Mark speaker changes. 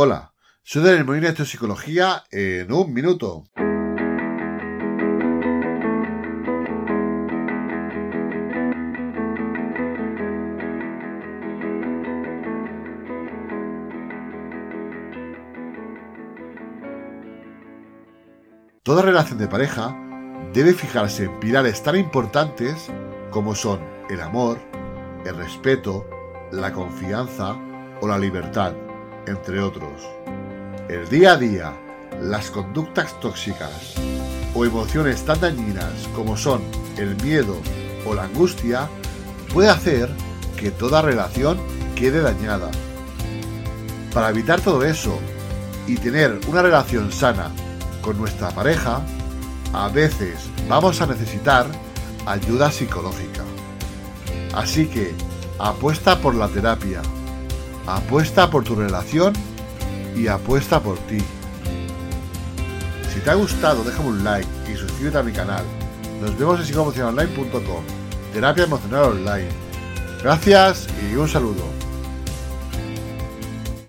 Speaker 1: Hola, soy Daniel Molina de Psicología en un minuto. Toda relación de pareja debe fijarse en pilares tan importantes como son el amor, el respeto, la confianza o la libertad entre otros. El día a día, las conductas tóxicas o emociones tan dañinas como son el miedo o la angustia puede hacer que toda relación quede dañada. Para evitar todo eso y tener una relación sana con nuestra pareja, a veces vamos a necesitar ayuda psicológica. Así que apuesta por la terapia Apuesta por tu relación y apuesta por ti. Si te ha gustado, déjame un like y suscríbete a mi canal. Nos vemos en psicoemocionalonline.com. Terapia emocional online. Gracias y un saludo.